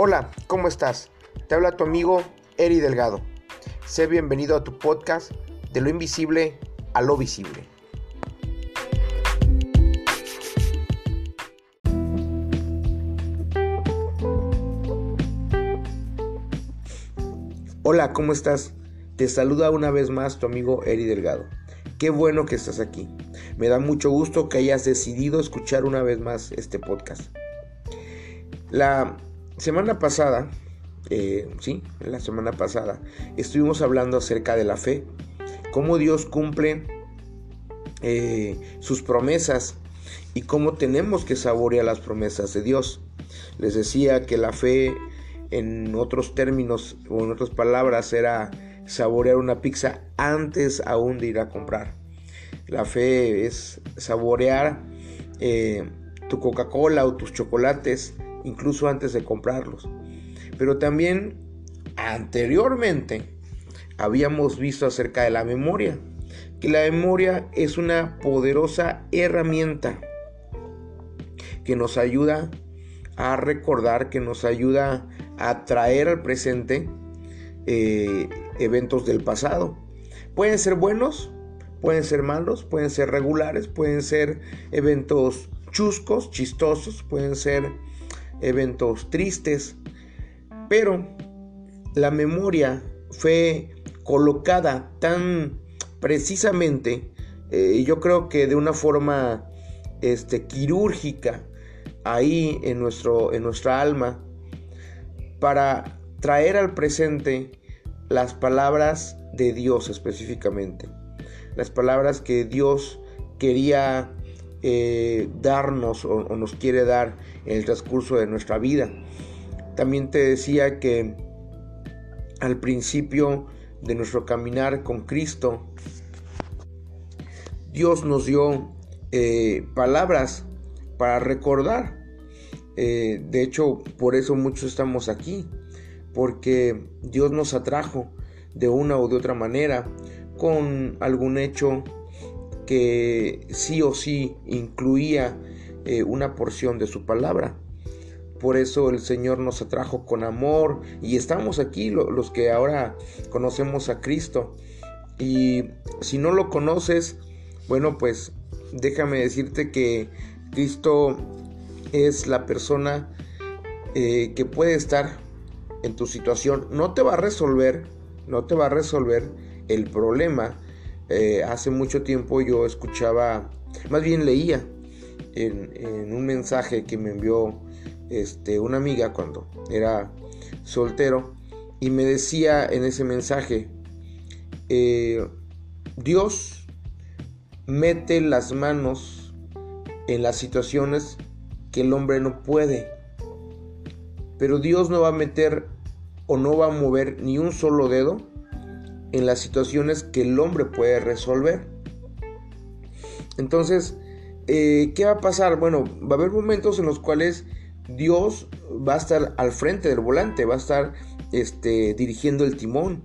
Hola, ¿cómo estás? Te habla tu amigo Eri Delgado. Sé bienvenido a tu podcast de lo invisible a lo visible. Hola, ¿cómo estás? Te saluda una vez más tu amigo Eri Delgado. Qué bueno que estás aquí. Me da mucho gusto que hayas decidido escuchar una vez más este podcast. La semana pasada, eh, sí, la semana pasada, estuvimos hablando acerca de la fe, cómo Dios cumple eh, sus promesas y cómo tenemos que saborear las promesas de Dios. Les decía que la fe, en otros términos o en otras palabras, era saborear una pizza antes aún de ir a comprar. La fe es saborear eh, tu Coca-Cola o tus chocolates incluso antes de comprarlos. Pero también anteriormente habíamos visto acerca de la memoria, que la memoria es una poderosa herramienta que nos ayuda a recordar, que nos ayuda a traer al presente eh, eventos del pasado. Pueden ser buenos, pueden ser malos, pueden ser regulares, pueden ser eventos chuscos, chistosos, pueden ser eventos tristes, pero la memoria fue colocada tan precisamente, eh, yo creo que de una forma este, quirúrgica, ahí en, nuestro, en nuestra alma, para traer al presente las palabras de Dios específicamente, las palabras que Dios quería eh, darnos o, nos quiere dar en el transcurso de nuestra vida. También te decía que al principio de nuestro caminar con Cristo, Dios nos dio eh, palabras para recordar. Eh, de hecho, por eso muchos estamos aquí, porque Dios nos atrajo de una o de otra manera con algún hecho que sí o sí incluía eh, una porción de su palabra. Por eso el Señor nos atrajo con amor y estamos aquí los que ahora conocemos a Cristo. Y si no lo conoces, bueno, pues déjame decirte que Cristo es la persona eh, que puede estar en tu situación. No te va a resolver, no te va a resolver el problema, eh, hace mucho tiempo yo escuchaba, más bien leía en, un mensaje que me envió este, una amiga cuando era soltero y me decía en ese mensaje, eh, Dios mete las manos en las situaciones que el hombre no puede, pero Dios no va a meter o no va a mover ni un solo dedo en las situaciones que el hombre puede resolver. Entonces, eh, ¿qué va a pasar? Bueno, va a haber momentos en los cuales Dios va a estar al frente del volante, va a estar este, dirigiendo el timón.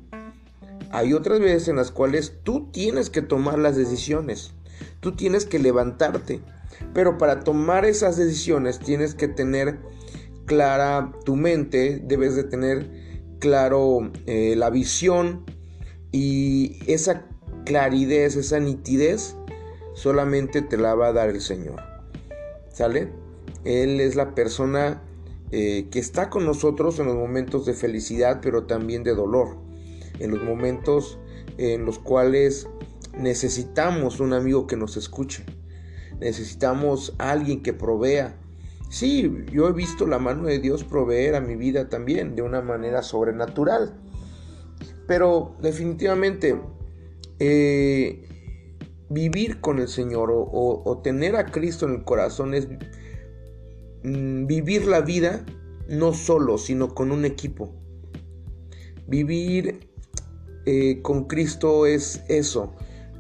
Hay otras veces en las cuales tú tienes que tomar las decisiones, tú tienes que levantarte, pero para tomar esas decisiones tienes que tener clara tu mente, debes de tener claro eh, la visión, y esa claridad, esa nitidez, solamente te la va a dar el Señor. ¿Sale? Él es la persona eh, que está con nosotros en los momentos de felicidad, pero también de dolor. En los momentos en los cuales necesitamos un amigo que nos escuche. Necesitamos alguien que provea. Sí, yo he visto la mano de Dios proveer a mi vida también de una manera sobrenatural. Pero definitivamente eh, vivir con el Señor o, tener a Cristo en el corazón es mm, vivir la vida no solo, sino con un equipo. Vivir eh, con Cristo es eso,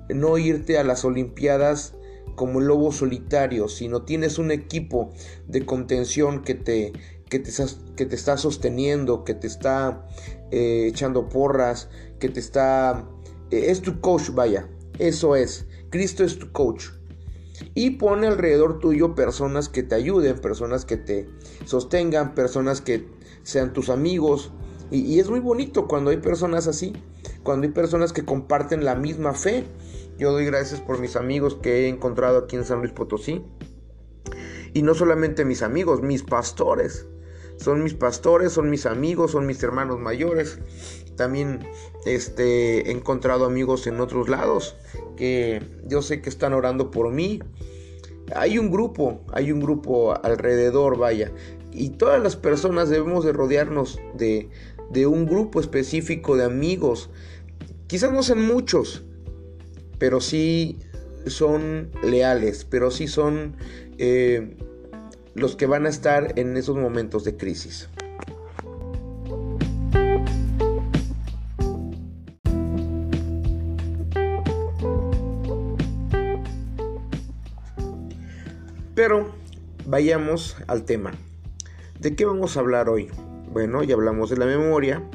no irte a las Olimpiadas como el lobo solitario, sino tienes un equipo de contención que te, que te, que te está sosteniendo, que te está eh, echando porras, que te está... Eh, es tu coach, vaya, eso es. Cristo es tu coach. Y pone alrededor tuyo personas que te ayuden, personas que te sostengan, personas que sean tus amigos. Y, y es muy bonito cuando hay personas así, cuando hay personas que comparten la misma fe. Yo doy gracias por mis amigos que he encontrado aquí en San Luis Potosí. Y no solamente mis amigos, mis pastores. Son mis pastores, son mis amigos, son mis hermanos mayores. También este, he encontrado amigos en otros lados que yo sé que están orando por mí. Hay un grupo, hay un grupo alrededor, vaya. Y todas las personas debemos de rodearnos de, de un grupo específico de amigos. Quizás no sean muchos, pero sí son leales, pero sí son eh, los que van a estar en esos momentos de crisis. Vayamos al tema. ¿De qué vamos a hablar hoy? Bueno, ya hablamos de la memoria,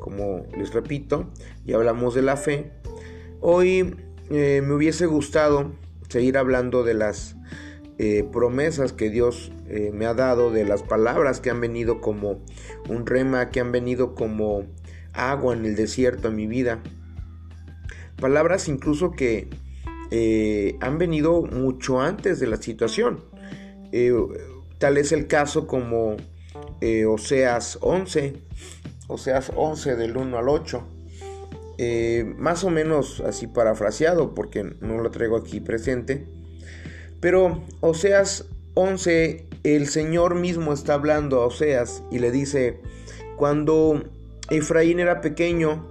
como les repito, ya hablamos de la fe. Hoy eh, me hubiese gustado seguir hablando de las eh, promesas que Dios eh, me ha dado, de las palabras que han venido como un rema, que han venido como agua en el desierto en mi vida. Palabras incluso que han venido mucho antes de la situación. Tal es el caso como Oseas 11, Oseas 11 del 1 al 8 eh, más o menos así parafraseado porque no lo traigo aquí presente. Pero Oseas 11, el Señor mismo está hablando a Oseas y le dice, cuando Efraín era pequeño,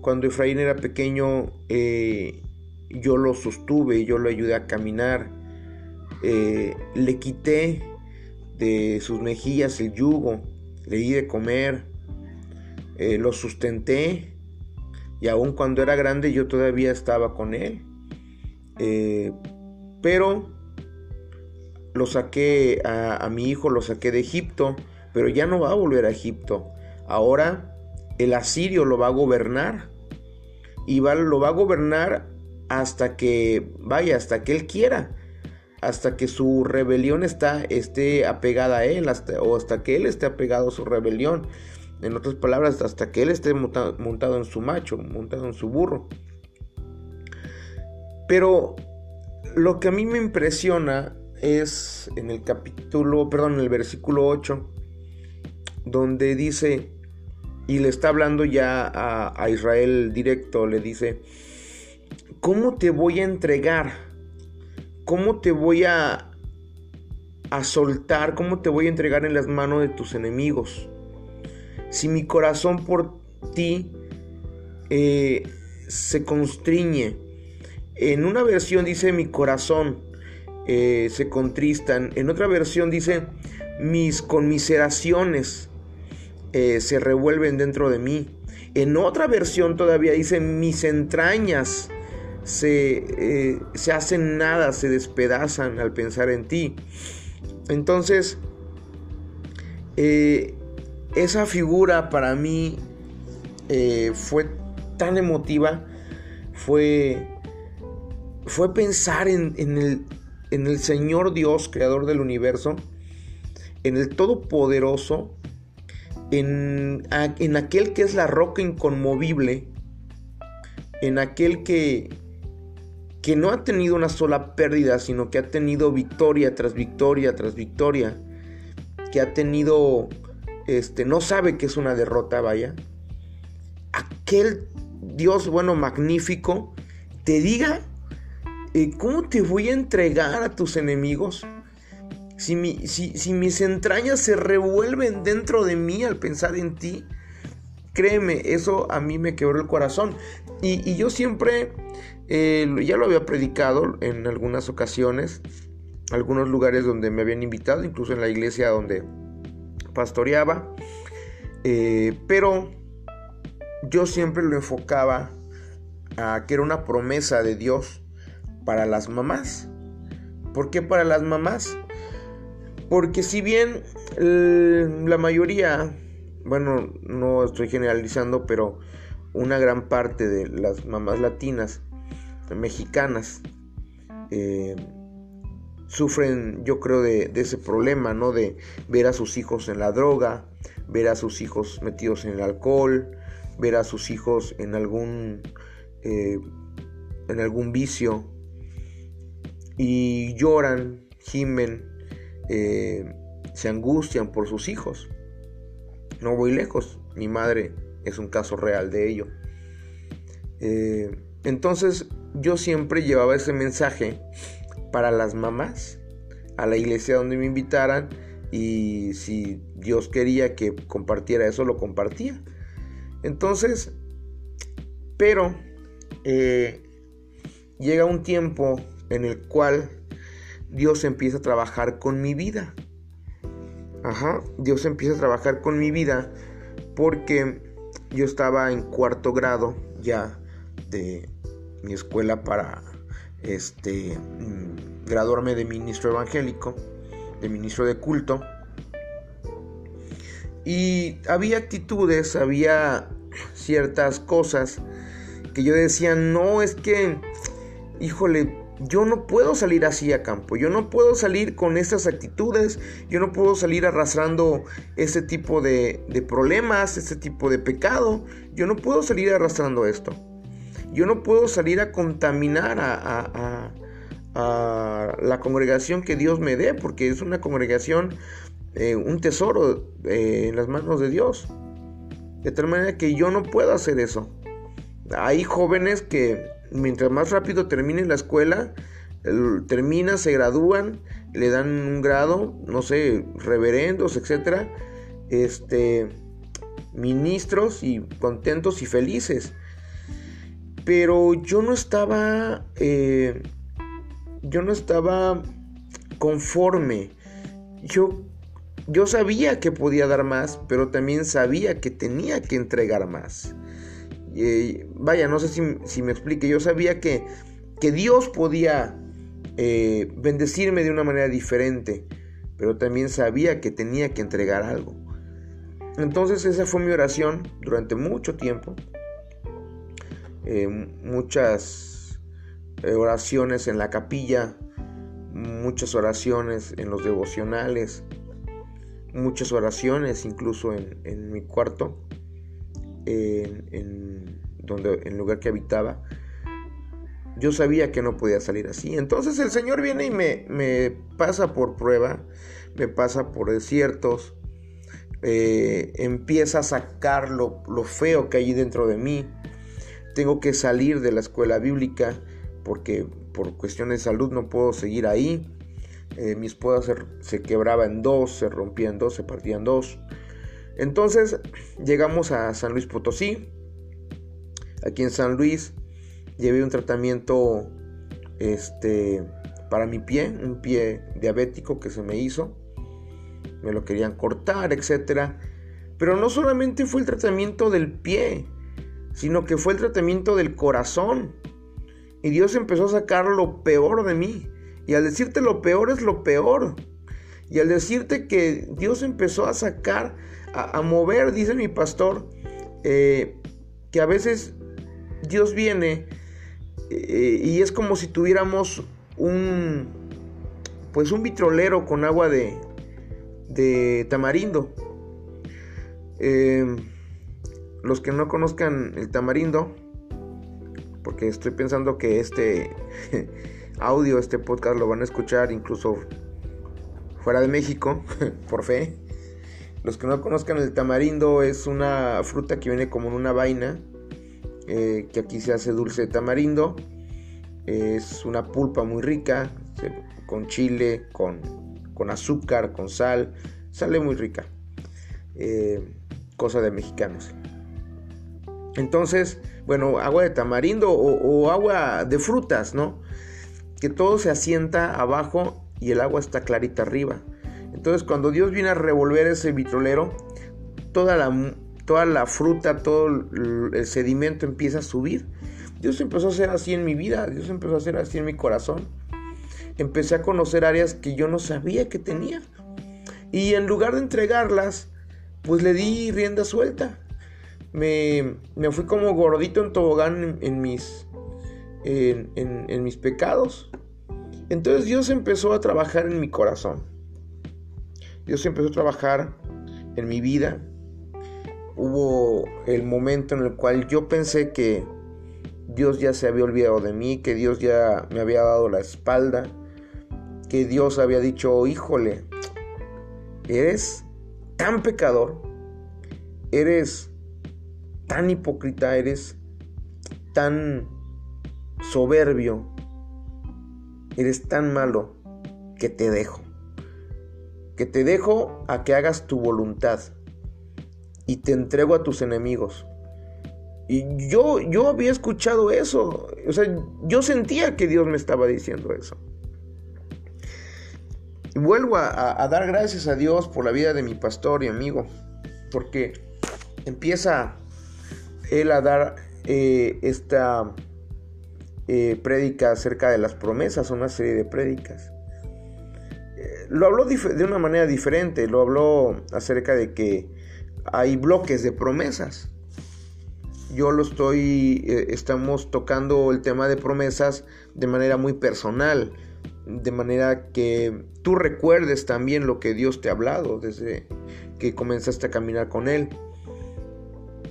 cuando Efraín era pequeño, eh, yo lo sostuve, yo lo ayudé a caminar, eh, le quité de sus mejillas el yugo, le di de comer, lo sustenté, y aun cuando era grande yo todavía estaba con él. Eh, pero lo saqué a, mi hijo, lo saqué de Egipto, pero ya no va a volver a Egipto. Ahora el asirio lo va a gobernar y lo va a gobernar hasta que vaya, hasta que él quiera, hasta que su rebelión está, esté apegada a él, hasta, o hasta que él esté apegado a su rebelión. En otras palabras, hasta que él esté montado en su macho, montado en su burro. Pero lo que a mí me impresiona es en el capítulo, perdón, en el versículo 8, donde dice, y le está hablando ya a, Israel directo, le dice, ¿cómo te voy a entregar? ¿Cómo te voy a, a soltar? ¿Cómo te voy a entregar en las manos de tus enemigos? si mi corazón por ti eh, se constriñe. En una versión dice mi corazón eh, se contristan. En otra versión dice mis conmiseraciones eh, se revuelven dentro de mí. En otra versión todavía dice mis entrañas se, se hacen nada, se despedazan al pensar en ti. Entonces, esa figura para mí eh, fue tan emotiva, fue, fue pensar en, el, en, el, Señor Dios, creador del universo, en el Todopoderoso, en, en aquel que es la roca inconmovible, en aquel que, que no ha tenido una sola pérdida, sino que ha tenido victoria tras victoria tras victoria, que ha tenido este, no sabe que es una derrota, vaya, aquel Dios bueno, magnífico, te diga, eh, ¿cómo te voy a entregar a tus enemigos? Si, mis entrañas se revuelven dentro de mí al pensar en ti, créeme, eso a mí me quebró el corazón. Y, yo siempre, eh, ya lo había predicado en algunas ocasiones, algunos lugares donde me habían invitado, incluso en la iglesia donde pastoreaba, eh, pero yo siempre lo enfocaba a que era una promesa de Dios para las mamás. ¿Por qué para las mamás? Porque si bien la mayoría, bueno, no estoy generalizando, pero una gran parte de las mamás latinas, mexicanas, eh, sufren, yo creo, de, ese problema, ¿no? De ver a sus hijos en la droga, ver a sus hijos metidos en el alcohol, ver a sus hijos en algún, eh, en algún vicio y lloran, gimen, eh, se angustian por sus hijos. No voy lejos, mi madre es un caso real de ello. Eh, entonces yo siempre llevaba ese mensaje para las mamás a la iglesia donde me invitaran y si Dios quería que compartiera eso, lo compartía. Entonces, pero eh, llega un tiempo en el cual Dios empieza a trabajar con mi vida. Ajá, Dios empieza a trabajar con mi vida porque yo estaba en cuarto grado ya de mi escuela para este mm, graduarme de ministro evangélico, de ministro de culto. Y había actitudes, había ciertas cosas que yo decía, no, es que, híjole, yo no puedo salir así a campo, yo no puedo salir con estas actitudes, yo no puedo salir arrastrando este tipo de, problemas, este tipo de pecado, yo no puedo salir arrastrando esto. Yo no puedo salir a contaminar a, la congregación que Dios me dé, porque es una congregación, eh, un tesoro eh, en las manos de Dios. De tal manera que yo no puedo hacer eso. Hay jóvenes que mientras más rápido terminen la escuela, terminan, se gradúan, le dan un grado, no sé, reverendos, etcétera, este, ministros y contentos y felices. Pero yo no estaba, eh, yo no estaba conforme. Yo, yo sabía que podía dar más, pero también sabía que tenía que entregar más vaya, no sé si, me explique, yo sabía que, que Dios podía eh, bendecirme de una manera diferente, pero también sabía que tenía que entregar algo. Entonces esa fue mi oración durante mucho tiempo. Eh, muchas oraciones en la capilla, muchas oraciones en los devocionales, muchas oraciones incluso en, mi cuarto, en donde, en el lugar que habitaba, yo sabía que no podía salir así. Entonces el Señor viene y me, me pasa por prueba, me pasa por desiertos, eh, empieza a sacar lo, feo que hay dentro de mí. Tengo que salir de la escuela bíblica porque por cuestiones de salud no puedo seguir ahí. Eh, mi esposa se, se, quebraba en dos, se rompía en dos, se partía en dos. Entonces llegamos a San Luis Potosí. Aquí en San Luis llevé un tratamiento este, para mi pie, un pie diabético que se me hizo. Me lo querían cortar, etc. Pero no solamente fue el tratamiento del pie, sino que fue el tratamiento del corazón. Y Dios empezó a sacar lo peor de mí. Y al decirte lo peor es lo peor. Y al decirte que Dios empezó a sacar, a, mover, dice mi pastor, eh, que a veces Dios viene eh, y es como si tuviéramos un pues un vitrolero con agua de, de tamarindo. Eh, los que no conozcan el tamarindo, porque estoy pensando que este audio, este podcast lo van a escuchar incluso fuera de México, por fe. Los que no conozcan el tamarindo es una fruta que viene como en una vaina eh, que aquí se hace dulce de tamarindo. Es una pulpa muy rica, con chile, con, azúcar, con sal. Sale muy rica. Eh, cosa de mexicanos. Entonces, bueno, agua de tamarindo o, agua de frutas, ¿no? Que todo se asienta abajo y el agua está clarita arriba. Entonces, cuando Dios viene a revolver ese vitrolero, toda la, toda la fruta, todo el sedimento empieza a subir. Dios empezó a hacer así en mi vida, Dios empezó a hacer así en mi corazón. Empecé a conocer áreas que yo no sabía que tenía. Y en lugar de entregarlas, pues le di rienda suelta. Me, fui como gordito en tobogán en, mis, en, mis pecados. Entonces Dios empezó a trabajar en mi corazón. Dios empezó a trabajar en mi vida. Hubo el momento en el cual yo pensé que Dios ya se había olvidado de mí, que Dios ya me había dado la espalda, que Dios había dicho, híjole, eres tan pecador, eres tan hipócrita, eres tan soberbio, eres tan malo que te dejo. Que te dejo a que hagas tu voluntad y te entrego a tus enemigos. Y yo, yo había escuchado eso. O sea, yo sentía que Dios me estaba diciendo eso. Y vuelvo a, dar gracias a Dios por la vida de mi pastor y amigo. Porque empieza él a dar eh, esta eh, prédica acerca de las promesas, una serie de prédicas. Eh, lo habló de una manera diferente, lo habló acerca de que hay bloques de promesas. Yo lo estoy, eh, estamos tocando el tema de promesas de manera muy personal, de manera que tú recuerdes también lo que Dios te ha hablado desde que comenzaste a caminar con Él.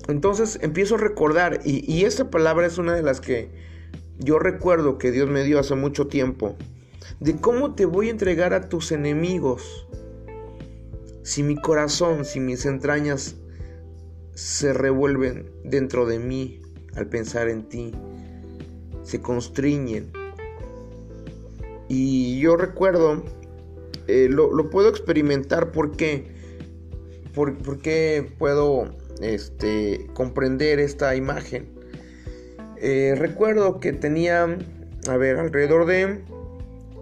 Entonces empiezo a recordar, y, y esta palabra es una de las que yo recuerdo que Dios me dio hace mucho tiempo de cómo te voy a entregar a tus enemigos si mi corazón, si mis entrañas se revuelven dentro de mí al pensar en ti, se constriñen. Y yo recuerdo, eh, lo, puedo experimentar porque, porque puedo este, comprender esta imagen. Eh, recuerdo que tenía, a ver, alrededor de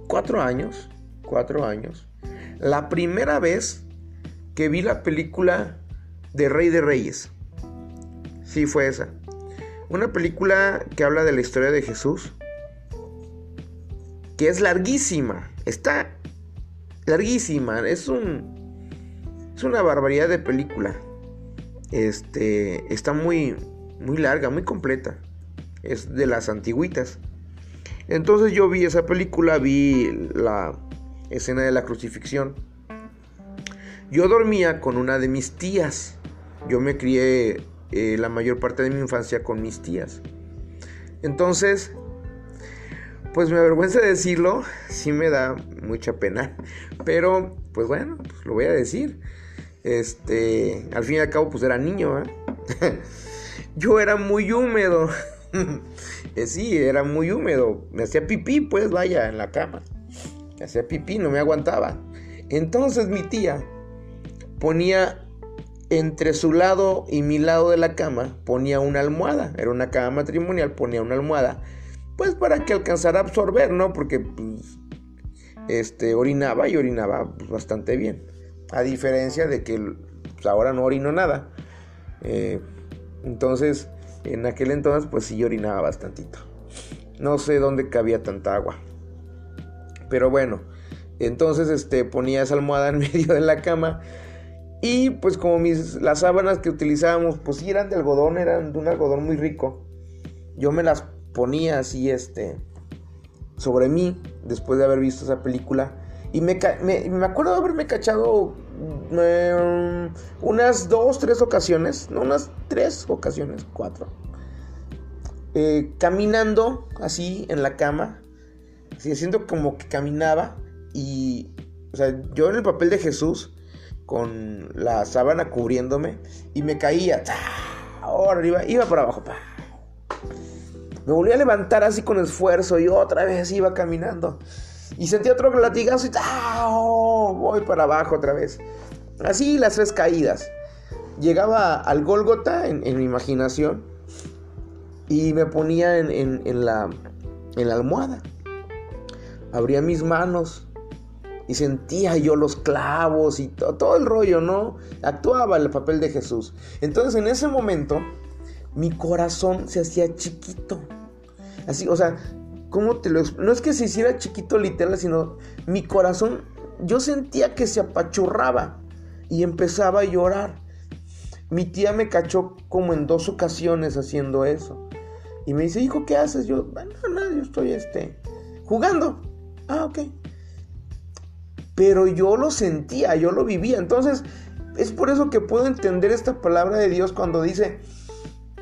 cuatro años, cuatro años, la primera vez que vi la película de Rey de Reyes. Sí, fue esa. Una película que habla de la historia de Jesús. Que es larguísima. Está larguísima. Es un. Es una barbaridad de película. Este. Está muy. Muy larga, muy completa es de las antiguitas. Entonces yo vi esa película, vi la escena de la crucifixión. Yo dormía con una de mis tías. Yo me crié eh, la mayor parte de mi infancia con mis tías. Entonces, pues me avergüenza decirlo, sí me da mucha pena. Pero, pues bueno, pues lo voy a decir. Este, al fin y al cabo, pues era niño, ¿eh? Yo era muy húmedo. Eh, sí, era muy húmedo. Me hacía pipí, pues vaya, en la cama. Me hacía pipí, no me aguantaba. Entonces mi tía ponía entre su lado y mi lado de la cama, ponía una almohada. Era una cama matrimonial, ponía una almohada. Pues para que alcanzara a absorber, ¿no? Porque pues, este, orinaba y orinaba pues, bastante bien. A diferencia de que pues, ahora no orino nada. Eh, entonces, en aquel entonces, pues sí orinaba bastantito. No sé dónde cabía tanta agua. Pero bueno, entonces este, ponía esa almohada en medio de la cama. Y pues como mis, las sábanas que utilizábamos, pues sí eran de algodón, eran de un algodón muy rico. Yo me las ponía así, este, sobre mí, después de haber visto esa película. Y me, me, acuerdo de haberme cachado em, unas dos, tres ocasiones, no, unas tres ocasiones, cuatro. Eh, caminando así en la cama, así haciendo como que caminaba y, o sea, yo en el papel de Jesús, con la sábana cubriéndome y me caía, ahora arriba, iba para abajo, me volví a levantar así con esfuerzo y otra vez iba caminando. Y sentí otro latigazo y voy para abajo otra vez. Así las tres caídas. Llegaba al Gólgota en, mi imaginación y me ponía en, la, en la almohada. Abría mis manos y sentía yo los clavos y todo el rollo, ¿no? Actuaba el papel de Jesús. Entonces en ese momento mi corazón se hacía chiquito. Así, o sea, ¿Cómo te lo No es que se hiciera chiquito literal, sino mi corazón, yo sentía que se apachurraba y empezaba a llorar. Mi tía me cachó como en dos ocasiones haciendo eso. Y me dice, hijo, ¿qué haces? Yo, bueno, nada, yo estoy este, jugando. Ah, ok. Pero yo lo sentía, yo lo vivía. Entonces, es por eso que puedo entender esta palabra de Dios cuando dice,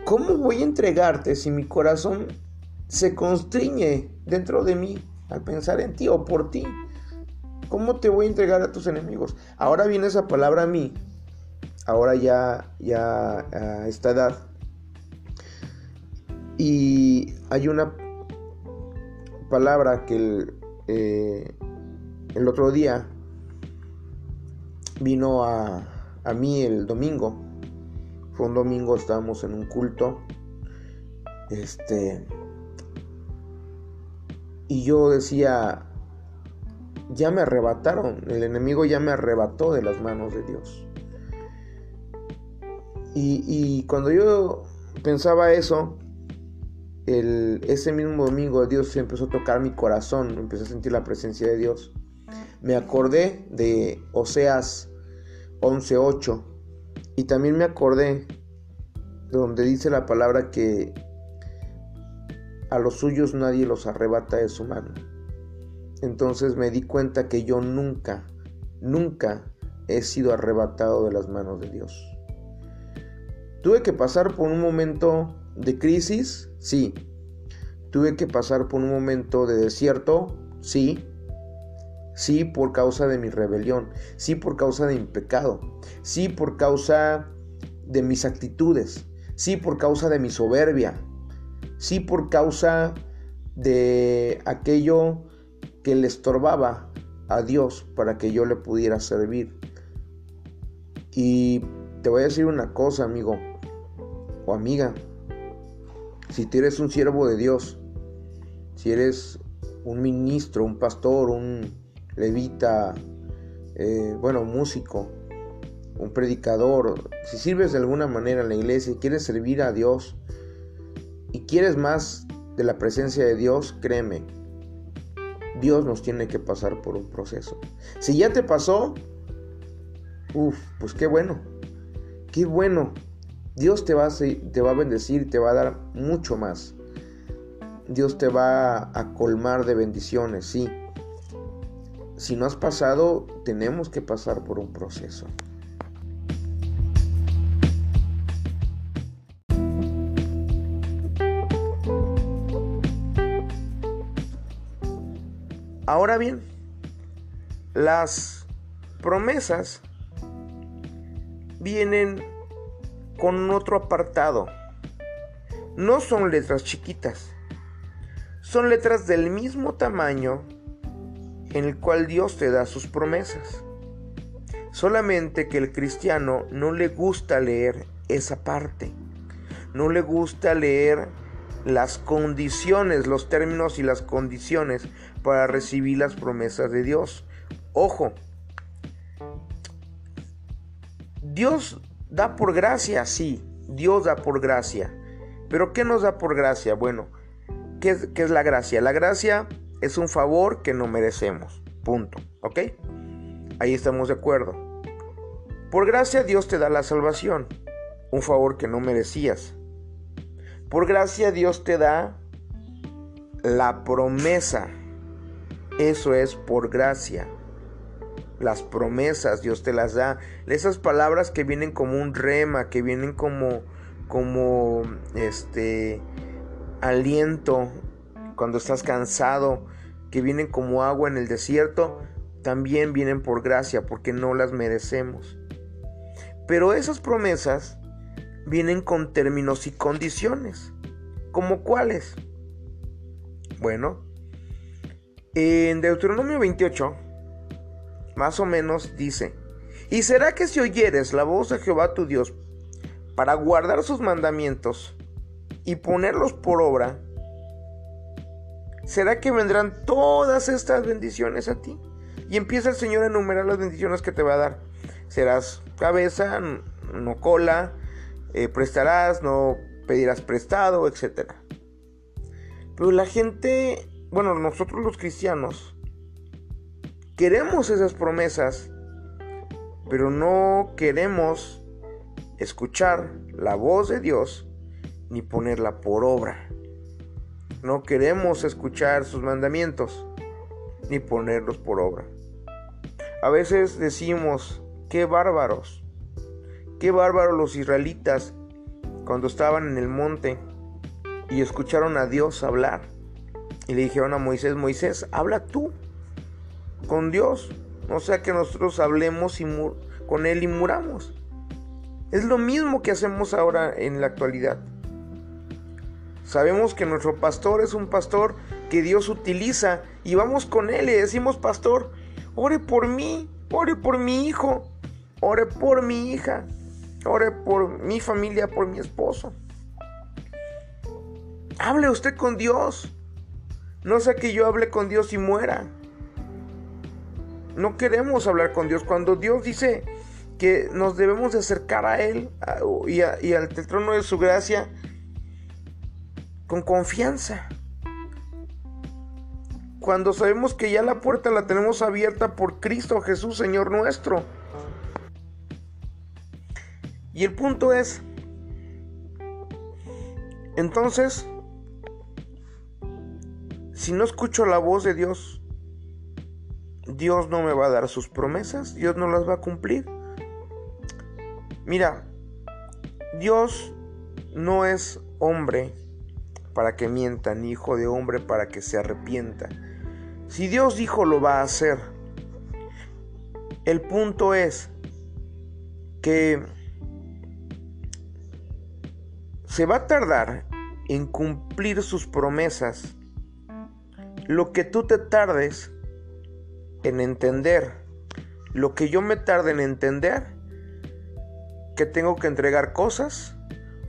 ¿cómo voy a entregarte si mi corazón se constriñe dentro de mí al pensar en ti o por ti? ¿Cómo te voy a entregar a tus enemigos? Ahora viene esa palabra a mí, ahora ya, ya a esta edad. Y hay una palabra que el, eh, el otro día vino a, a mí el domingo. Fue un domingo, estábamos en un culto. Este. Y yo decía, ya me arrebataron, el enemigo ya me arrebató de las manos de Dios. Y, cuando yo pensaba eso, el, ese mismo domingo Dios empezó a tocar mi corazón, empecé a sentir la presencia de Dios. Me acordé de Oseas 11.8 y también me acordé de donde dice la palabra que a los suyos nadie los arrebata de su mano. Entonces me di cuenta que yo nunca, nunca he sido arrebatado de las manos de Dios. Tuve que pasar por un momento de crisis, sí. Tuve que pasar por un momento de desierto, sí. Sí por causa de mi rebelión, sí por causa de mi pecado, sí por causa de mis actitudes, sí por causa de mi soberbia, sí por causa de aquello que le estorbaba a Dios para que yo le pudiera servir. Y te voy a decir una cosa, amigo o amiga. Si tú eres un siervo de Dios, si eres un ministro, un pastor, un levita, eh, bueno, músico, un predicador, si sirves de alguna manera en la iglesia y quieres servir a Dios y quieres más de la presencia de Dios, créeme, Dios nos tiene que pasar por un proceso. Si ya te pasó, uff, pues qué bueno, qué bueno. Dios te va, a, te va a bendecir, te va a dar mucho más. Dios te va a colmar de bendiciones, sí. Si no has pasado, tenemos que pasar por un proceso. Ahora bien, las promesas vienen con otro apartado. No son letras chiquitas, son letras del mismo tamaño en el cual Dios te da sus promesas. Solamente que el cristiano no le gusta leer esa parte. No le gusta leer las condiciones, los términos y las condiciones para recibir las promesas de Dios. Ojo, Dios da por gracia, sí, Dios da por gracia. Pero ¿qué nos da por gracia? Bueno, ¿qué es, qué es la gracia? La gracia es un favor que no merecemos. Punto. ¿Ok? Ahí estamos de acuerdo. Por gracia Dios te da la salvación, un favor que no merecías. Por gracia Dios te da la promesa. Eso es por gracia. Las promesas Dios te las da. Esas palabras que vienen como un rema, que vienen como como este aliento cuando estás cansado, que vienen como agua en el desierto, también vienen por gracia porque no las merecemos. Pero esas promesas vienen con términos y condiciones. ¿Como cuáles? Bueno, en Deuteronomio 28, más o menos dice, y será que si oyeres la voz de Jehová tu Dios para guardar sus mandamientos y ponerlos por obra, será que vendrán todas estas bendiciones a ti. Y empieza el Señor a enumerar las bendiciones que te va a dar. Serás cabeza, no cola, eh, prestarás, no pedirás prestado, etc. Pero la gente, bueno, nosotros los cristianos, queremos esas promesas, pero no queremos escuchar la voz de Dios ni ponerla por obra. No queremos escuchar sus mandamientos. ni ponerlos por obra. A veces decimos, qué bárbaros, qué bárbaros los israelitas cuando estaban en el monte y escucharon a Dios hablar. Y le dijeron a Moisés, Moisés, habla tú con Dios, no sea que nosotros hablemos con Él y muramos. Es lo mismo que hacemos ahora en la actualidad. Sabemos que nuestro pastor es un pastor que Dios utiliza y vamos con Él y decimos, pastor, ore por mí, ore por mi hijo, ore por mi hija, ore por mi familia, por mi esposo. Hable usted con Dios. No sea que yo hable con Dios y muera. No queremos hablar con Dios. Cuando Dios dice que nos debemos de acercar a Él y, y al trono de su gracia, con confianza. Cuando sabemos que ya la puerta la tenemos abierta por Cristo Jesús, Señor nuestro. Y el punto es, entonces, si no escucho la voz de Dios, Dios no me va a dar sus promesas, Dios no las va a cumplir. Mira, Dios no es hombre para que mienta, ni hijo de hombre para que se arrepienta. Si Dios dijo lo va a hacer. El punto es que se va a tardar en cumplir sus promesas lo que tú te tardes en entender, lo que yo me tarde en entender, que tengo que entregar cosas,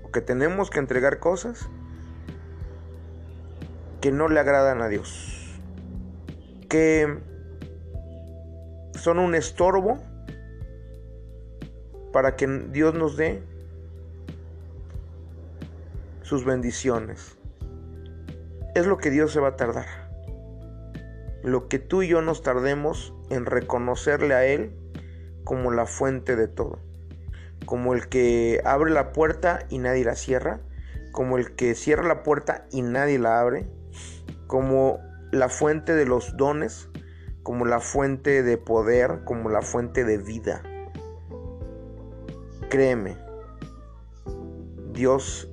o que tenemos que entregar cosas, que no le agradan a Dios, que son un estorbo para que Dios nos dé bendiciones. Es lo que Dios se va a tardar. Lo que tú y yo nos tardemos en reconocerle a Él como la fuente de todo. Como el que abre la puerta y nadie la cierra. Como el que cierra la puerta y nadie la abre como la fuente de los dones, como la fuente de poder, como la fuente de vida. Créeme, Dios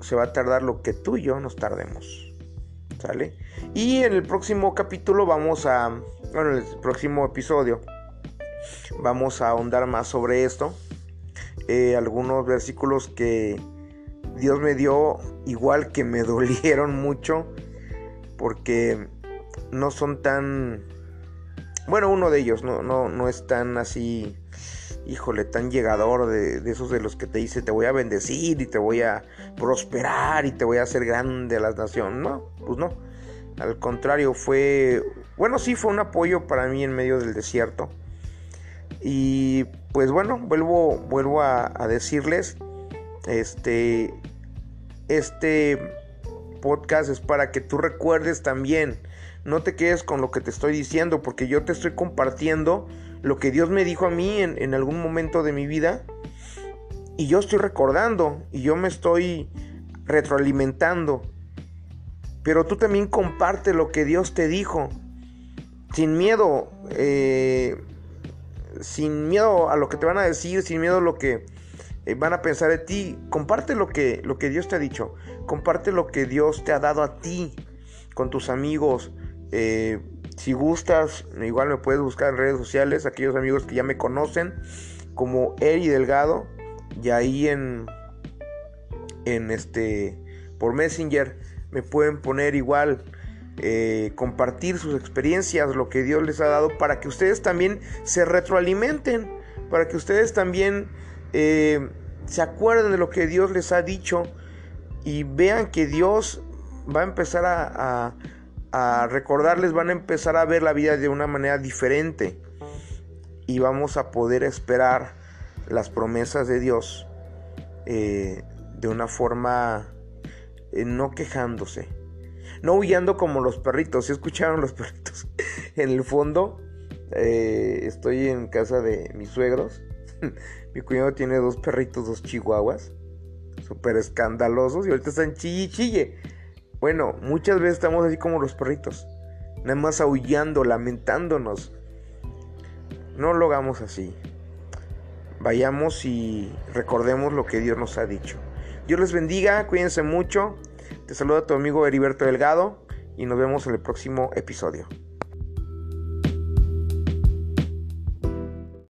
se va a tardar lo que tú y yo nos tardemos. ¿Sale? Y en el próximo capítulo vamos a, bueno, en el próximo episodio, vamos a ahondar más sobre esto. Eh, algunos versículos que Dios me dio, igual que me dolieron mucho porque no son tan... Bueno, uno de ellos no, no, no es tan así, híjole, tan llegador de, esos de los que te dice te voy a bendecir y te voy a prosperar y te voy a hacer grande a las naciones. No, pues no. Al contrario, fue, bueno, sí fue un apoyo para mí en medio del desierto. Y pues bueno, vuelvo, vuelvo a, a decirles, este, este podcast es para que tú recuerdes también. No te quedes con lo que te estoy diciendo, porque yo te estoy compartiendo lo que Dios me dijo a mí en, algún momento de mi vida. Y yo estoy recordando y yo me estoy retroalimentando. Pero tú también comparte lo que Dios te dijo. Sin miedo. Eh, sin miedo a lo que te van a decir. Sin miedo a lo que eh, van a pensar de ti. Comparte lo que, lo que Dios te ha dicho. Comparte lo que Dios te ha dado a ti con tus amigos. Eh, si gustas, igual me puedes buscar en redes sociales, aquellos amigos que ya me conocen, como Eri Delgado, y ahí en, en este, por Messenger, me pueden poner igual, eh, compartir sus experiencias, lo que Dios les ha dado, para que ustedes también se retroalimenten, para que ustedes también eh, se acuerden de lo que Dios les ha dicho y vean que Dios va a empezar a, recordarles, van a empezar a ver la vida de una manera diferente y vamos a poder esperar las promesas de Dios eh, de una forma eh, no quejándose, no huyendo como los perritos. ¿Sí escucharon los perritos? en el fondo, estoy en casa de mis suegros Mi cuñado tiene dos perritos, dos chihuahuas. Súper escandalosos. Y ahorita están chille chille. Bueno, muchas veces estamos así como los perritos. nada más aullando, lamentándonos. No lo hagamos así. Vayamos y recordemos lo que Dios nos ha dicho. Dios les bendiga, cuídense mucho. Te saluda tu amigo Heriberto Delgado y nos vemos en el próximo episodio.